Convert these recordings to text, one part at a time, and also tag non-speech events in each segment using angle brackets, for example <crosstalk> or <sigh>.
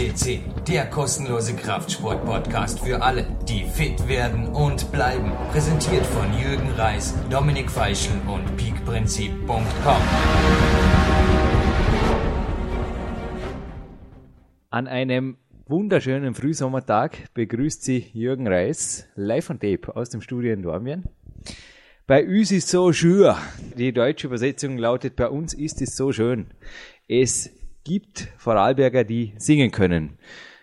FCC, der kostenlose Kraftsport-Podcast für alle, die fit werden und bleiben. Präsentiert von Jürgen Reis, Dominik Feischl und peakprinzip.com. An einem wunderschönen Frühsommertag begrüßt Sie Jürgen Reis live on tape aus dem Studio in Dormien. Bei uns ist so schön. Die deutsche Übersetzung lautet, bei uns ist es so schön. Es gibt Vorarlberger, die singen können.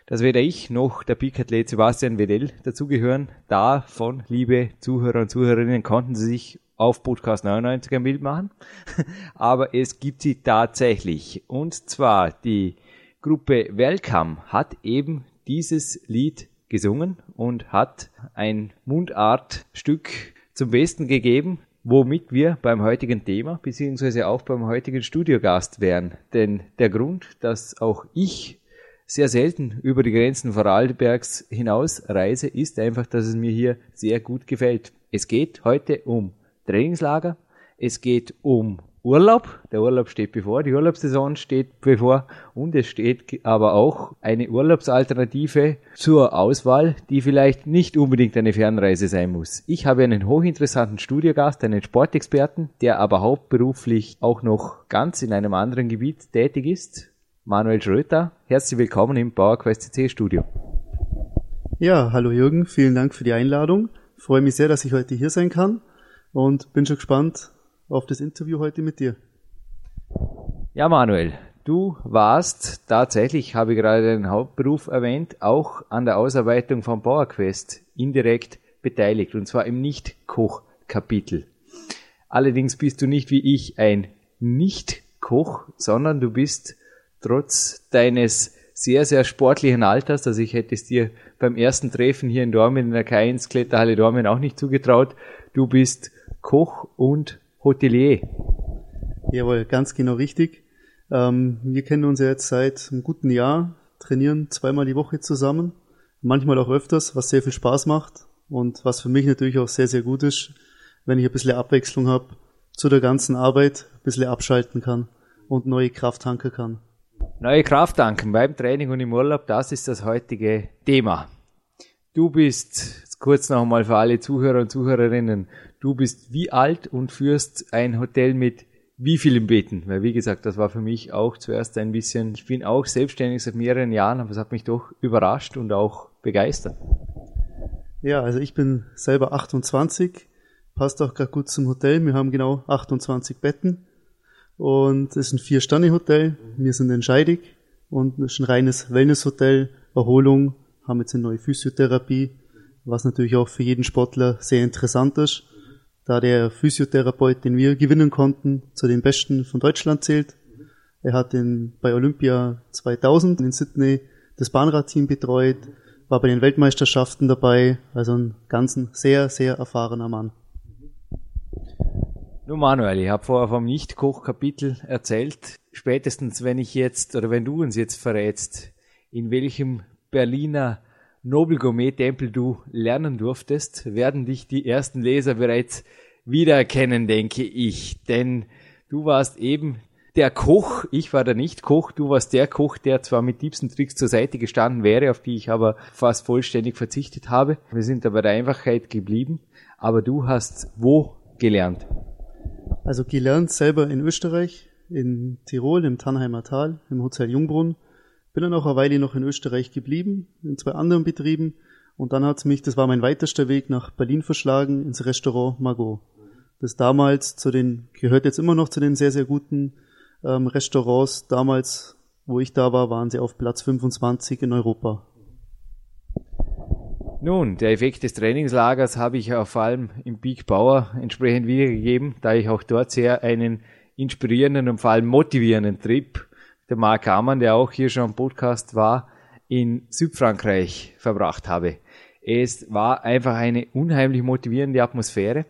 Dass weder ich noch der Peak-Athlet Sebastian Wedell dazugehören. Davon, liebe Zuhörer und Zuhörerinnen, konnten Sie sich auf Podcast 99 ein Bild machen. <laughs> Aber es gibt sie tatsächlich. Und zwar die Gruppe Welcome hat eben dieses Lied gesungen und hat ein Mundartstück zum Besten gegeben, womit wir beim heutigen Thema beziehungsweise auch beim heutigen Studiogast wären. Denn der Grund, dass auch ich sehr selten über die Grenzen Vorarlbergs hinaus reise, ist einfach, dass es mir hier sehr gut gefällt. Es geht heute um Trainingslager, es geht um Urlaub. Der Urlaub steht bevor, die Urlaubssaison steht bevor und es steht aber auch eine Urlaubsalternative zur Auswahl, die vielleicht nicht unbedingt eine Fernreise sein muss. Ich habe einen hochinteressanten Studiogast, einen Sportexperten, der aber hauptberuflich auch noch ganz in einem anderen Gebiet tätig ist. Manuel Schröter, herzlich willkommen im PowerQuest CC Studio. Ja, hallo Jürgen, vielen Dank für die Einladung. Ich freue mich sehr, dass ich heute hier sein kann und bin schon gespannt, auf das Interview heute mit dir. Ja, Manuel, du warst tatsächlich, habe ich gerade deinen Hauptberuf erwähnt, auch an der Ausarbeitung von PowerQuest indirekt beteiligt und zwar im Nicht-Koch-Kapitel. Allerdings bist du nicht wie ich ein Nicht-Koch, sondern du bist trotz deines sehr, sehr sportlichen Alters, also ich hätte es dir beim ersten Treffen hier in Dormen in der K1 Kletterhalle Dormen auch nicht zugetraut, du bist Koch und Hotelier. Jawohl, ganz genau richtig. Ähm, wir kennen uns ja jetzt seit einem guten Jahr, trainieren zweimal die Woche zusammen, manchmal auch öfters, was sehr viel Spaß macht und was für mich natürlich auch sehr, sehr gut ist, wenn ich ein bisschen Abwechslung habe zu der ganzen Arbeit, ein bisschen abschalten kann und neue Kraft tanken kann. Neue Kraft tanken beim Training und im Urlaub, das ist das heutige Thema. Du bist, kurz noch einmal für alle Zuhörer und Zuhörerinnen, du bist wie alt und führst ein Hotel mit wie vielen Betten? Weil wie gesagt, das war für mich auch zuerst ein bisschen, ich bin auch selbstständig seit mehreren Jahren, aber es hat mich doch überrascht und auch begeistert. Ja, also ich bin selber 28, passt auch gerade gut zum Hotel. Wir haben genau 28 Betten und es ist ein Vier-Sterne-Hotel. Wir sind in Scheidig und es ist ein reines Wellness-Hotel, Erholung, haben jetzt eine neue Physiotherapie, was natürlich auch für jeden Sportler sehr interessant ist da der Physiotherapeut, den wir gewinnen konnten, zu den Besten von Deutschland zählt. Er hat in, bei Olympia 2000 in Sydney das Bahnradteam betreut, war bei den Weltmeisterschaften dabei, also ein ganzen sehr, sehr erfahrener Mann. Nun Manuel, ich habe vorher vom Nicht-Koch-Kapitel erzählt. Spätestens wenn ich jetzt, oder wenn du uns jetzt verrätst, in welchem Berliner Nobel Gourmet Tempel du lernen durftest, werden dich die ersten Leser bereits wiedererkennen, denke ich. Denn du warst eben der Koch, ich war der Nicht-Koch, du warst der Koch, der zwar mit tiefsten Tricks zur Seite gestanden wäre, auf die ich aber fast vollständig verzichtet habe. Wir sind da bei der Einfachheit geblieben. Aber du hast wo gelernt? Also gelernt selber in Österreich, in Tirol, im Tannheimer Tal, im Hotel Jungbrunn bin dann auch eine Weile noch in Österreich geblieben, in zwei anderen Betrieben. Und dann hat es mich, das war mein weitester Weg, nach Berlin verschlagen, ins Restaurant Margot. Das damals zu den, gehört jetzt immer noch zu den sehr, sehr guten ähm, Restaurants. Damals, wo ich da war, waren sie auf Platz 25 in Europa. Nun, der Effekt des Trainingslagers habe ich auch vor allem im Peak Power entsprechend wiedergegeben, da ich auch dort sehr einen inspirierenden und vor allem motivierenden Trip der Mark Amann, der auch hier schon am Podcast war, in Südfrankreich verbracht habe. Es war einfach eine unheimlich motivierende Atmosphäre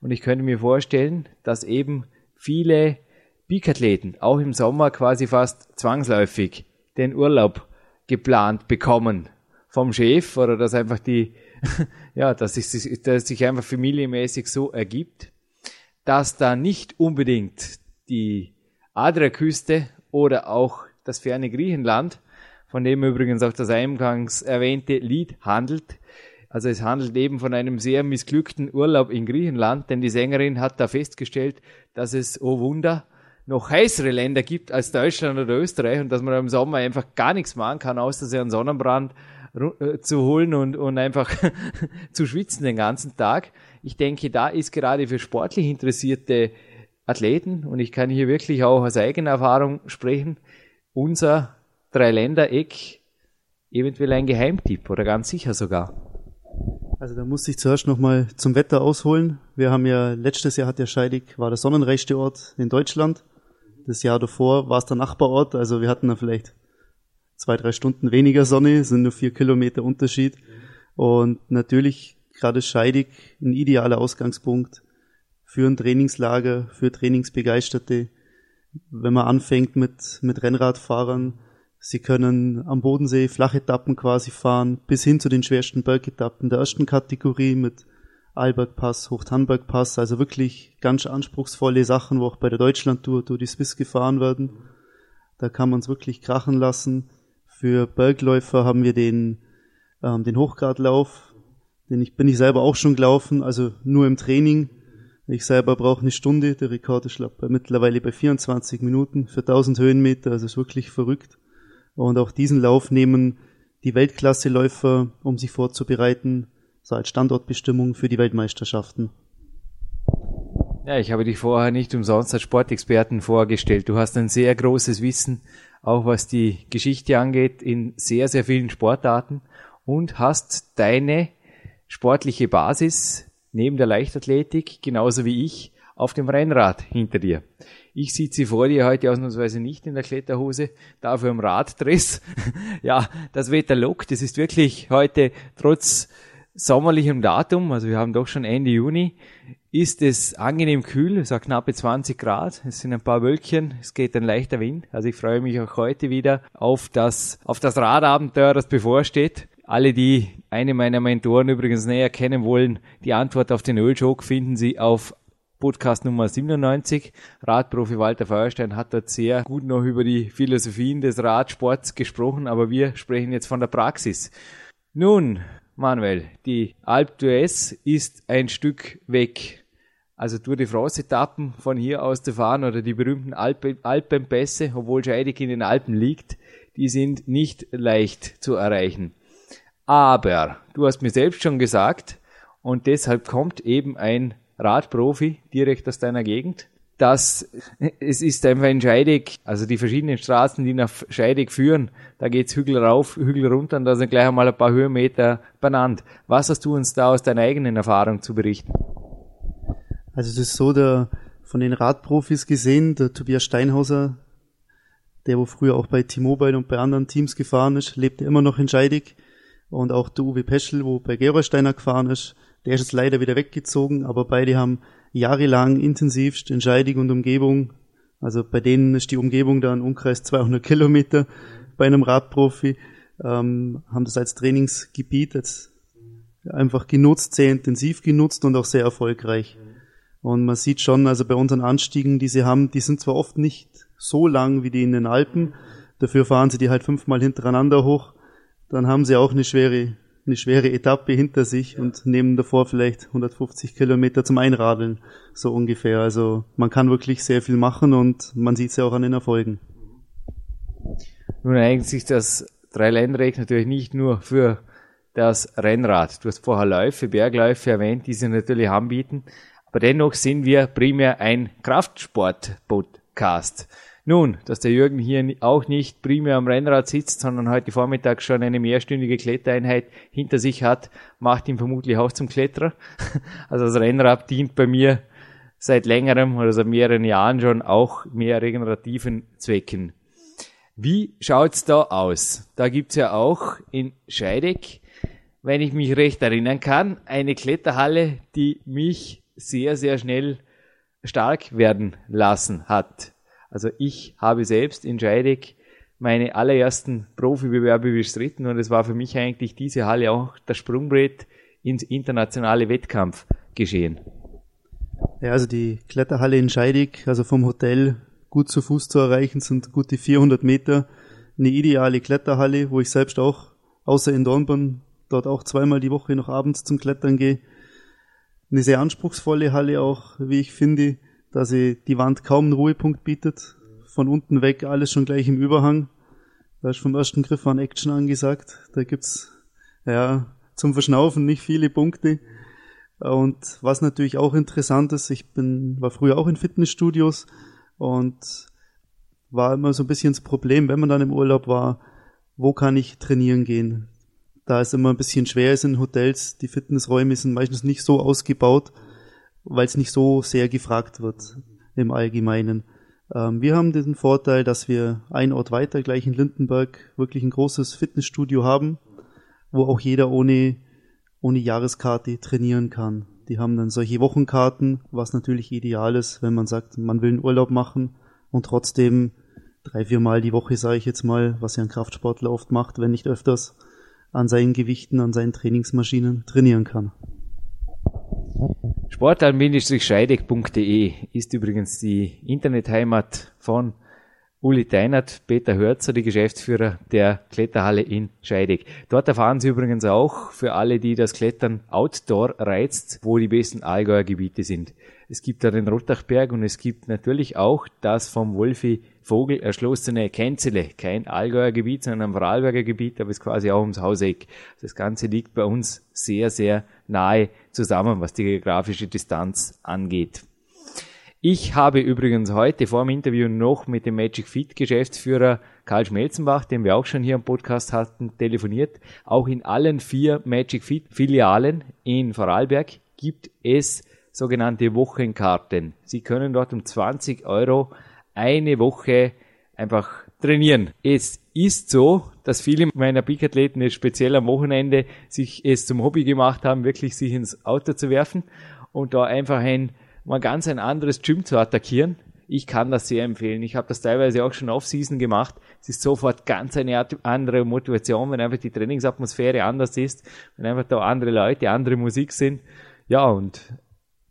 und ich könnte mir vorstellen, dass eben viele Peak-Athleten auch im Sommer quasi fast zwangsläufig den Urlaub geplant bekommen vom Chef oder dass einfach die, <laughs> ja, dass sich, dass sich einfach familienmäßig so ergibt, dass da nicht unbedingt die Adriaküste oder auch das ferne Griechenland, von dem übrigens auch das eingangs erwähnte Lied handelt. Also es handelt eben von einem sehr missglückten Urlaub in Griechenland, denn die Sängerin hat da festgestellt, dass es, oh Wunder, noch heißere Länder gibt als Deutschland oder Österreich und dass man im Sommer einfach gar nichts machen kann, außer sich einen Sonnenbrand äh, zu holen und, und einfach <laughs> zu schwitzen den ganzen Tag. Ich denke, da ist gerade für sportlich interessierte Athleten, und ich kann hier wirklich auch aus eigener Erfahrung sprechen, unser Dreiländereck eventuell ein Geheimtipp oder ganz sicher sogar. Also da muss ich zuerst nochmal zum Wetter ausholen. Wir haben ja, letztes Jahr hat der Scheidig, war der sonnenreichste Ort in Deutschland. Das Jahr davor war es der Nachbarort, also wir hatten da vielleicht zwei, drei Stunden weniger Sonne, sind nur vier Kilometer Unterschied. Und natürlich gerade Scheidig ein idealer Ausgangspunkt für ein Trainingslager, für Trainingsbegeisterte. Wenn man anfängt mit, mit Rennradfahrern, sie können am Bodensee Flachetappen quasi fahren, bis hin zu den schwersten Bergetappen der ersten Kategorie mit Albergpass, Hochtannbergpass, also wirklich ganz anspruchsvolle Sachen, wo auch bei der Deutschlandtour durch die Swiss gefahren werden. Da kann man es wirklich krachen lassen. Für Bergläufer haben wir den, ähm, den Hochgradlauf, den ich, bin ich selber auch schon gelaufen, also nur im Training. Ich selber brauche eine Stunde, der Rekord ist mittlerweile bei 24 Minuten für 1000 Höhenmeter, also ist wirklich verrückt. Und auch diesen Lauf nehmen die Weltklasseläufer, um sich vorzubereiten, so als Standortbestimmung für die Weltmeisterschaften. Ja, ich habe dich vorher nicht umsonst als Sportexperten vorgestellt. Du hast ein sehr großes Wissen auch was die Geschichte angeht, in sehr, sehr vielen Sportarten und hast deine sportliche Basis neben der Leichtathletik, genauso wie ich, auf dem Rennrad hinter dir. Ich sitze vor dir heute ausnahmsweise nicht in der Kletterhose, dafür im Raddress. <laughs> ja, das Wetter lockt. Es ist wirklich heute trotz sommerlichem Datum, also wir haben doch schon Ende Juni, ist es angenehm kühl, es hat knappe 20 Grad, es sind ein paar Wölkchen, es geht ein leichter Wind. Also ich freue mich auch heute wieder auf das, auf das Radabenteuer, das bevorsteht. Alle, die eine meiner Mentoren übrigens näher kennen wollen, die Antwort auf den Öljoke finden Sie auf Podcast Nummer 97. Radprofi Walter Feuerstein hat dort sehr gut noch über die Philosophien des Radsports gesprochen, aber wir sprechen jetzt von der Praxis. Nun, Manuel, die Alp d'Huez ist ein Stück weg. Also Tour de France-Etappen von hier aus zu fahren oder die berühmten Alpen, Alpenpässe, obwohl Scheidig in den Alpen liegt, die sind nicht leicht zu erreichen. Aber du hast mir selbst schon gesagt, und deshalb kommt eben ein Radprofi direkt aus deiner Gegend, dass es ist einfach in Scheidig, also die verschiedenen Straßen, die nach Scheidig führen, da geht's Hügel rauf, Hügel runter und da sind gleich einmal ein paar Höhenmeter benannt. Was hast du uns da aus deiner eigenen Erfahrung zu berichten? Also es ist so, der von den Radprofis gesehen, der Tobias Steinhauser, der wo früher auch bei T-Mobile und bei anderen Teams gefahren ist, lebt immer noch in Scheidig. Und auch der Uwe Peschel, wo bei Gerolsteiner gefahren ist, der ist jetzt leider wieder weggezogen, aber beide haben jahrelang intensivst in Scheidig und Umgebung, also bei denen ist die Umgebung da ein Umkreis 200 Kilometer bei einem Radprofi, ähm, haben das als Trainingsgebiet jetzt einfach genutzt, sehr intensiv genutzt und auch sehr erfolgreich. Und man sieht schon, also bei unseren Anstiegen, die sie haben, die sind zwar oft nicht so lang wie die in den Alpen, dafür fahren sie die halt fünfmal hintereinander hoch, dann haben sie auch eine schwere, eine schwere Etappe hinter sich und nehmen davor vielleicht 150 Kilometer zum Einradeln, so ungefähr. Also man kann wirklich sehr viel machen und man sieht es ja auch an den Erfolgen. Nun eignet sich das Dreiländereck natürlich nicht nur für das Rennrad. Du hast vorher Läufe, Bergläufe erwähnt, die sie natürlich anbieten. Aber dennoch sind wir primär ein Kraftsport-Podcast. Nun, dass der Jürgen hier auch nicht primär am Rennrad sitzt, sondern heute Vormittag schon eine mehrstündige Klettereinheit hinter sich hat, macht ihn vermutlich auch zum Kletterer. <laughs> Also das Rennrad dient bei mir seit längerem oder seit mehreren Jahren schon auch mehr regenerativen Zwecken. Wie schaut's da aus? Da gibt's ja auch in Scheideck, wenn ich mich recht erinnern kann, eine Kletterhalle, die mich sehr, sehr schnell stark werden lassen hat. Also ich habe selbst in Scheidegg meine allerersten Profibewerbe bestritten und es war für mich eigentlich diese Halle auch das Sprungbrett ins internationale Wettkampf geschehen. Ja, also die Kletterhalle in Scheidegg, also vom Hotel gut zu Fuß zu erreichen, sind gute 400 Meter. eine ideale Kletterhalle, wo ich selbst auch, außer in Dornbirn, dort auch zweimal die Woche noch abends zum Klettern gehe. Eine sehr anspruchsvolle Halle auch, wie ich finde, da sie die Wand kaum einen Ruhepunkt bietet. Von unten weg alles schon gleich im Überhang. Da ist vom ersten Griff an Action angesagt. Da gibt's, ja, zum Verschnaufen nicht viele Punkte. Und was natürlich auch interessant ist, ich bin, war früher auch in Fitnessstudios und war immer so ein bisschen das Problem, wenn man dann im Urlaub war, wo kann ich trainieren gehen? Da es immer ein bisschen schwer ist in Hotels, die Fitnessräume sind meistens nicht so ausgebaut, weil es nicht so sehr gefragt wird im Allgemeinen. Ähm, wir haben den Vorteil, dass wir ein Ort weiter, gleich in Lindenberg, wirklich ein großes Fitnessstudio haben, wo auch jeder ohne, ohne Jahreskarte trainieren kann. Die haben dann solche Wochenkarten, was natürlich ideal ist, wenn man sagt, man will einen Urlaub machen und trotzdem drei, vier Mal die Woche, sage ich jetzt mal, was ja ein Kraftsportler oft macht, wenn nicht öfters, an seinen Gewichten, an seinen Trainingsmaschinen trainieren kann. Sportal-scheidig.de ist übrigens die Internetheimat von Uli Deinert, Peter Hörzer, die Geschäftsführer der Kletterhalle in Scheidegg. Dort erfahren Sie übrigens auch für alle, die das Klettern Outdoor reizt, wo die besten Allgäuer Gebiete sind. Es gibt da den Rottachberg und es gibt natürlich auch das vom Wolfi Vogel erschlossene Kenzele. Kein Allgäuer Gebiet, sondern ein Vorarlberger Gebiet, aber es ist quasi auch ums Hauseck. Das Ganze liegt bei uns sehr, sehr nahe zusammen, was die geografische Distanz angeht. Ich habe übrigens heute vor dem Interview noch mit dem Magic Fit Geschäftsführer Karl Schmelzenbach, den wir auch schon hier im Podcast hatten, telefoniert. Auch in allen vier Magic Fit Filialen in Vorarlberg gibt es sogenannte Wochenkarten. Sie können dort um 20 Euro eine Woche einfach trainieren. Es ist so, dass viele meiner Peak-Athleten speziell am Wochenende sich es zum Hobby gemacht haben, wirklich sich ins Auto zu werfen und da einfach ein mal ganz ein anderes Gym zu attackieren. Ich kann das sehr empfehlen. Ich habe das teilweise auch schon off-season gemacht. Es ist sofort ganz eine andere Motivation, wenn einfach die Trainingsatmosphäre anders ist, wenn einfach da andere Leute, andere Musik sind. Ja, und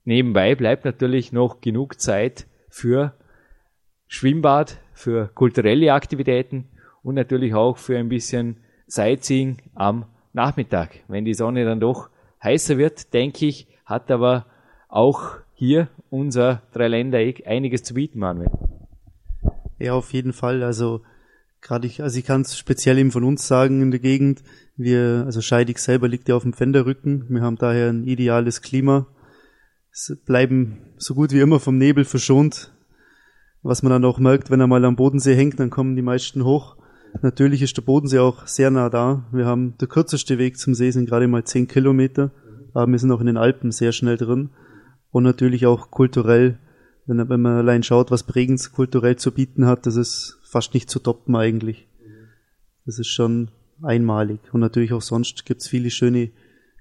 Nebenbei bleibt natürlich noch genug Zeit für Schwimmbad, für kulturelle Aktivitäten und natürlich auch für ein bisschen Sightseeing am Nachmittag. Wenn die Sonne dann doch heißer wird, denke ich, hat aber auch hier unser Dreiländereck einiges zu bieten, Manuel. Ja, auf jeden Fall. Also gerade ich, also ich kann es speziell eben von uns sagen in der Gegend. Wir, also Scheidig selber liegt ja auf dem Pfänderrücken. Wir haben daher ein ideales Klima bleiben so gut wie immer vom Nebel verschont. Was man dann auch merkt, wenn er mal am Bodensee hängt, dann kommen die meisten hoch. Natürlich ist der Bodensee auch sehr nah da. Wir haben der kürzeste Weg zum See sind gerade mal zehn Kilometer, aber wir sind auch in den Alpen sehr schnell drin. Und natürlich auch kulturell, wenn, man allein schaut, was Bregenz kulturell zu bieten hat, das ist fast nicht zu toppen eigentlich. Das ist schon einmalig. Und natürlich auch sonst gibt's viele schöne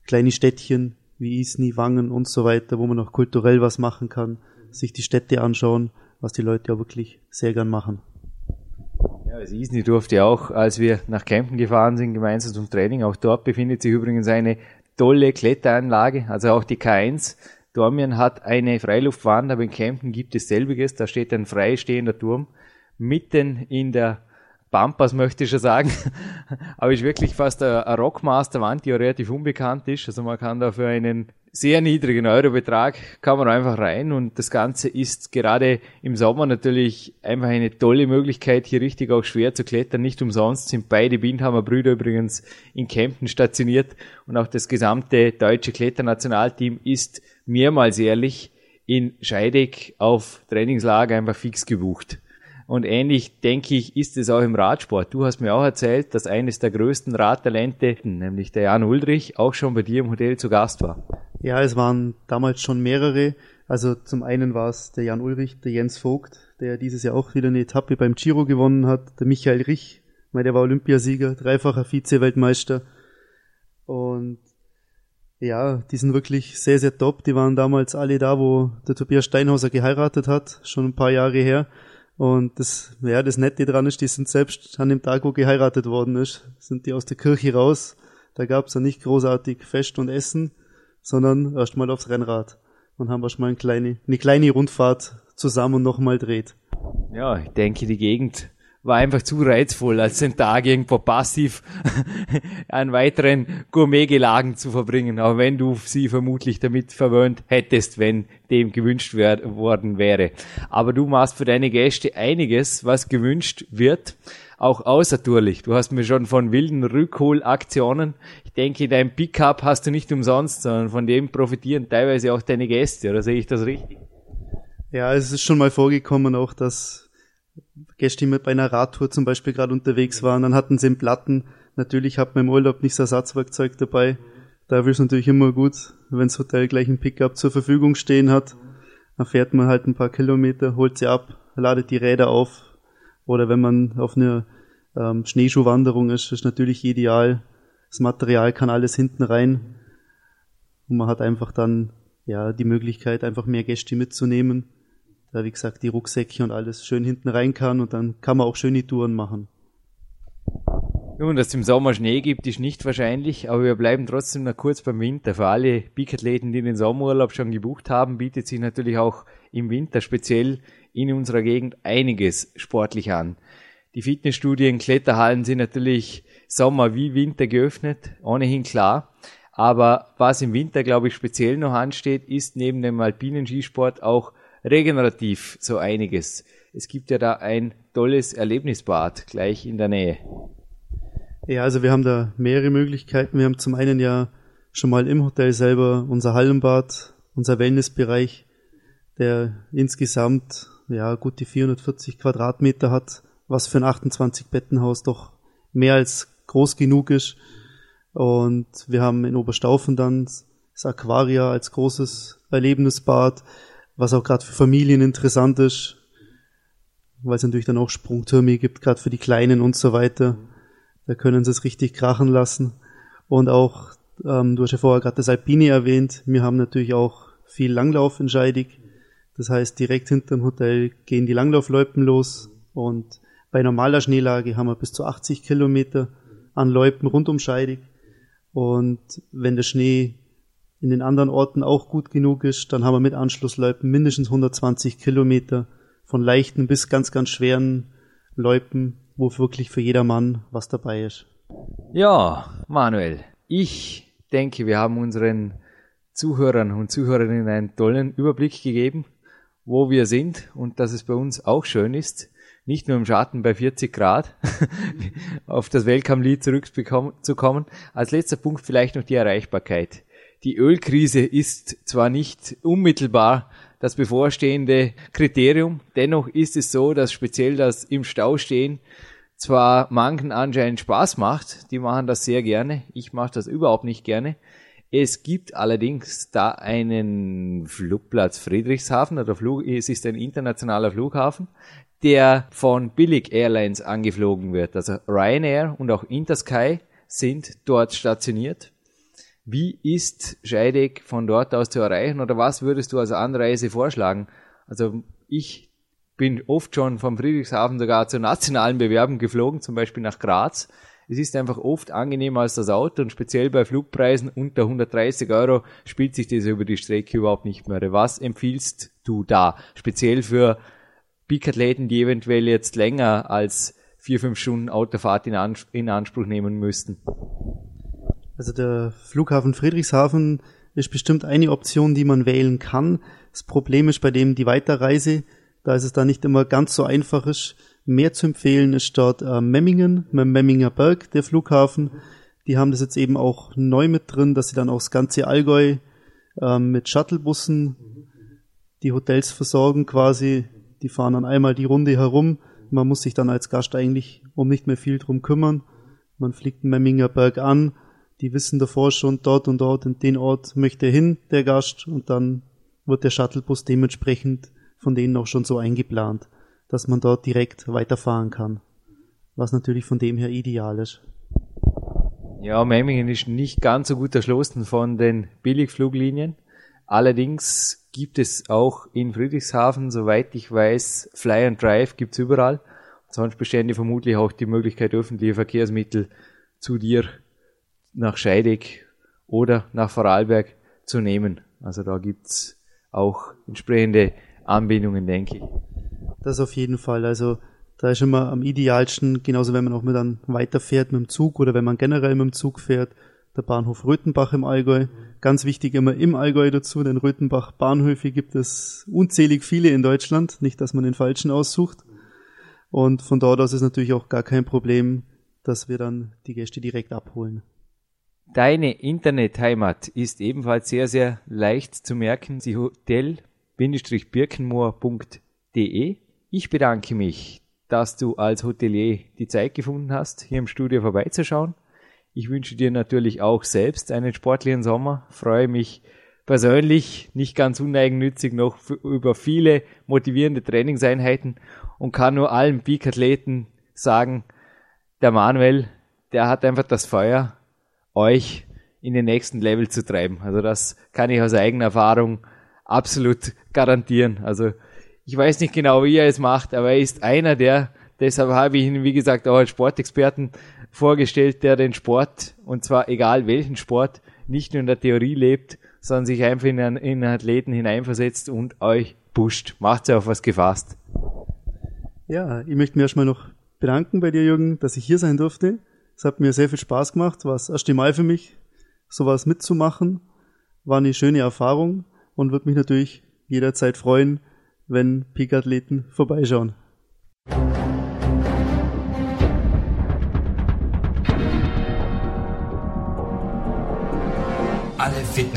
kleine Städtchen, wie Isny, Wangen und so weiter, wo man auch kulturell was machen kann, sich die Städte anschauen, was die Leute ja wirklich sehr gern machen. Ja, also Isny durfte auch, als wir nach Campen gefahren sind, gemeinsam zum Training, auch dort befindet sich übrigens eine tolle Kletteranlage, also auch die K1. Dormien hat eine Freiluftwand, aber in Campen gibt es selbiges, da steht ein freistehender Turm mitten in der Bumpers möchte ich schon sagen. <laughs> Aber ist wirklich fast ein, Rockmaster-Wand, die ja relativ unbekannt ist. Also man kann da für einen sehr niedrigen Eurobetrag kann man einfach rein und das Ganze ist gerade im Sommer natürlich einfach eine tolle Möglichkeit, hier richtig auch schwer zu klettern. Nicht umsonst sind beide Bindhammer Brüder übrigens in Kempten stationiert und auch das gesamte deutsche Kletternationalteam ist mehrmals jährlich in Scheidegg auf Trainingslager einfach fix gebucht. Und ähnlich, denke ich, ist es auch im Radsport. Du hast mir auch erzählt, dass eines der größten Radtalente, nämlich der Jan Ulrich, auch schon bei dir im Hotel zu Gast war. Ja, es waren damals schon mehrere. Also zum einen war es der Jan Ulrich, der Jens Vogt, der dieses Jahr auch wieder eine Etappe beim Giro gewonnen hat, der Michael Rich, weil der war Olympiasieger, dreifacher Vize-Weltmeister. Und ja, die sind wirklich sehr, sehr top. Die waren damals alle da, wo der Tobias Steinhauser geheiratet hat, schon ein paar Jahre her. Und das, ja, das Nette dran ist, die sind selbst an dem Tag, wo geheiratet worden ist, sind die aus der Kirche raus. Da gab's ja nicht großartig Fest und Essen, sondern erstmal aufs Rennrad und haben erstmal eine kleine, eine kleine Rundfahrt zusammen nochmal dreht. Ja, ich denke, die Gegend war einfach zu reizvoll, als den Tag irgendwo passiv <laughs> an weiteren Gourmetgelagen zu verbringen, auch wenn du sie vermutlich damit verwöhnt hättest, wenn dem gewünscht worden wäre. Aber du machst für deine Gäste einiges, was gewünscht wird, auch außertourlich. Du hast mir schon von wilden Rückholaktionen. Ich denke, dein Pickup hast du nicht umsonst, sondern von dem profitieren teilweise auch deine Gäste, oder sehe ich das richtig? Ja, es ist schon mal vorgekommen auch, dass Gäste mit bei einer Radtour zum Beispiel gerade unterwegs waren, dann hatten sie einen Platten. Natürlich hat man im Urlaub nicht das Ersatzwerkzeug dabei. Da ist es natürlich immer gut, wenn das Hotel gleich ein Pickup zur Verfügung stehen hat. Dann fährt man halt ein paar Kilometer, holt sie ab, ladet die Räder auf. Oder wenn man auf einer ähm, Schneeschuhwanderung ist, ist natürlich ideal. Das Material kann alles hinten rein. Und man hat einfach dann ja die Möglichkeit, einfach mehr Gäste mitzunehmen da wie gesagt die Rucksäcke und alles schön hinten rein kann und dann kann man auch schöne Touren machen. Nun, dass es im Sommer Schnee gibt, ist nicht wahrscheinlich, aber wir bleiben trotzdem noch kurz beim Winter. Für alle Peak-Athleten, die den Sommerurlaub schon gebucht haben, bietet sich natürlich auch im Winter speziell in unserer Gegend einiges sportlich an. Die Fitnessstudien, Kletterhallen sind natürlich Sommer wie Winter geöffnet, ohnehin klar. Aber was im Winter, glaube ich, speziell noch ansteht, ist neben dem alpinen Skisport auch regenerativ so einiges. Es gibt ja da ein tolles Erlebnisbad gleich in der Nähe. Ja, also wir haben da mehrere Möglichkeiten. Wir haben zum einen ja schon mal im Hotel selber unser Hallenbad, unser Wellnessbereich, der insgesamt ja gut die 440 Quadratmeter hat, was für ein 28 Bettenhaus doch mehr als groß genug ist. Und wir haben in Oberstaufen dann das Aquaria als großes Erlebnisbad was auch gerade für Familien interessant ist, weil es natürlich dann auch Sprungtürme gibt, gerade für die Kleinen und so weiter. Da können sie es richtig krachen lassen. Und auch, ähm, du hast ja vorher gerade das Alpine erwähnt, wir haben natürlich auch viel Langlauf in Scheidig. Das heißt, direkt hinter dem Hotel gehen die Langlaufloipen los und bei normaler Schneelage haben wir bis zu 80 Kilometer an Loipen rund um Scheidig. Und wenn der Schnee in den anderen Orten auch gut genug ist, dann haben wir mit Anschlussläupen mindestens 120 Kilometer von leichten bis ganz, ganz schweren Läupen, wo wirklich für jedermann was dabei ist. Ja, Manuel, ich denke, wir haben unseren Zuhörern und Zuhörerinnen einen tollen Überblick gegeben, wo wir sind und dass es bei uns auch schön ist, nicht nur im Schatten bei 40 Grad <laughs> auf das Welcome-Lied zurückzukommen. Als letzter Punkt vielleicht noch die Erreichbarkeit die Ölkrise ist zwar nicht unmittelbar das bevorstehende Kriterium, dennoch ist es so, dass speziell das im Stau stehen zwar manchen anscheinend Spaß macht, die machen das sehr gerne, ich mache das überhaupt nicht gerne. Es gibt allerdings da einen Flugplatz Friedrichshafen, oder Flug, es ist ein internationaler Flughafen, der von Billig Airlines angeflogen wird. Also Ryanair und auch Intersky sind dort stationiert. Wie ist Scheidegg von dort aus zu erreichen oder was würdest du als Anreise vorschlagen? Also ich bin oft schon vom Friedrichshafen sogar zu nationalen Bewerben geflogen, zum Beispiel nach Graz. Es ist einfach oft angenehmer als das Auto und speziell bei Flugpreisen unter 130 Euro spielt sich das über die Strecke überhaupt nicht mehr. Was empfiehlst du da? Speziell für Peak-Athleten, die eventuell jetzt länger als vier, fünf Stunden Autofahrt in, Anspruch nehmen müssten. Also der Flughafen Friedrichshafen ist bestimmt eine Option, die man wählen kann. Das Problem ist bei dem die Weiterreise, da ist es da nicht immer ganz so einfach ist. Mehr zu empfehlen ist dort äh, Memmingen, mit Memminger Berg, der Flughafen. Die haben das jetzt eben auch neu mit drin, dass sie dann auch das ganze Allgäu äh, mit Shuttlebussen die Hotels versorgen quasi. Die fahren dann einmal die Runde herum. Man muss sich dann als Gast eigentlich um nicht mehr viel drum kümmern. Man fliegt Memminger Berg an, die wissen davor schon, dort und dort in den Ort möchte hin, der Gast, und dann wird der Shuttlebus dementsprechend von denen auch schon so eingeplant, dass man dort direkt weiterfahren kann. Was natürlich von dem her ideal ist. Ja, Memmingen ist nicht ganz so gut erschlossen von den Billigfluglinien. Allerdings gibt es auch in Friedrichshafen, soweit ich weiß, Fly and Drive gibt's überall. Sonst bestände vermutlich auch die Möglichkeit, öffentliche Verkehrsmittel zu dir nach Scheidegg oder nach Vorarlberg zu nehmen. Also da gibt's auch entsprechende Anbindungen, denke ich. Das auf jeden Fall. Also Da ist immer am idealsten, genauso wenn man auch mit dann weiterfährt mit dem Zug oder wenn man generell mit dem Zug fährt, der Bahnhof Röthenbach im Allgäu. Ganz wichtig immer im Allgäu dazu, denn Röthenbach Bahnhöfe gibt es unzählig viele in Deutschland, nicht, dass man den falschen aussucht. Und von dort aus ist natürlich auch gar kein Problem, dass wir dann die Gäste direkt abholen. Deine Internetheimat ist ebenfalls sehr, sehr leicht zu merken. Die hotel-birkenmoor.de. Ich bedanke mich, dass du als Hotelier die Zeit gefunden hast, hier im Studio vorbeizuschauen. Ich wünsche dir natürlich auch selbst einen sportlichen Sommer. Freue mich persönlich nicht ganz uneigennützig noch über viele motivierende Trainingseinheiten und kann nur allen Peak-Athleten sagen, der Manuel, der hat einfach das Feuer, euch in den nächsten Level zu treiben. Also das kann ich aus eigener Erfahrung absolut garantieren. Also ich weiß nicht genau, wie er es macht, aber er ist einer der, deshalb habe ich ihn, wie gesagt, auch als Sportexperten vorgestellt, der den Sport, und zwar egal welchen Sport, nicht nur in der Theorie lebt, sondern sich einfach in einen, in einen Athleten hineinversetzt und euch pusht. Macht auf was gefasst. Ja, ich möchte mir erstmal noch bedanken bei dir, Jürgen, dass ich hier sein durfte. Es hat mir sehr viel Spaß gemacht, war das erste Mal für mich, sowas mitzumachen. War eine schöne Erfahrung und würde mich natürlich jederzeit freuen, wenn Peak-Athleten vorbeischauen.